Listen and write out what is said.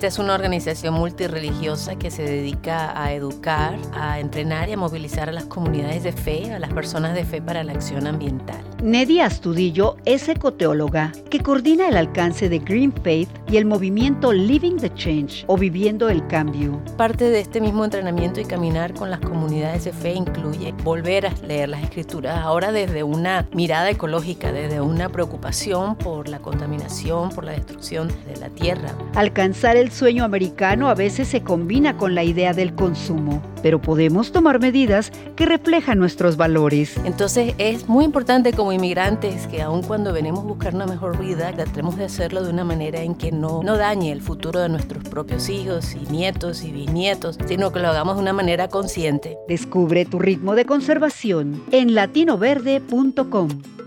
Esta es una organización multireligiosa que se dedica a educar, a entrenar y a movilizar a las comunidades de fe, a las personas de fe para la acción ambiental. Nedia Astudillo es ecoteóloga que coordina el alcance de Green Faith y el movimiento Living the Change o Viviendo el Cambio. Parte de este mismo entrenamiento y caminar con las comunidades de fe incluye volver a leer las escrituras ahora desde una mirada ecológica, desde una preocupación por la contaminación, por la destrucción de la tierra. Alcanzar el sueño americano a veces se combina con la idea del consumo, pero podemos tomar medidas que reflejan nuestros valores. Entonces es muy importante como inmigrantes que aun cuando venimos a buscar una mejor vida, tratemos de hacerlo de una manera en que no, no dañe el futuro de nuestros propios hijos y nietos y bisnietos, sino que lo hagamos de una manera consciente. Descubre tu ritmo de conservación en latinoverde.com.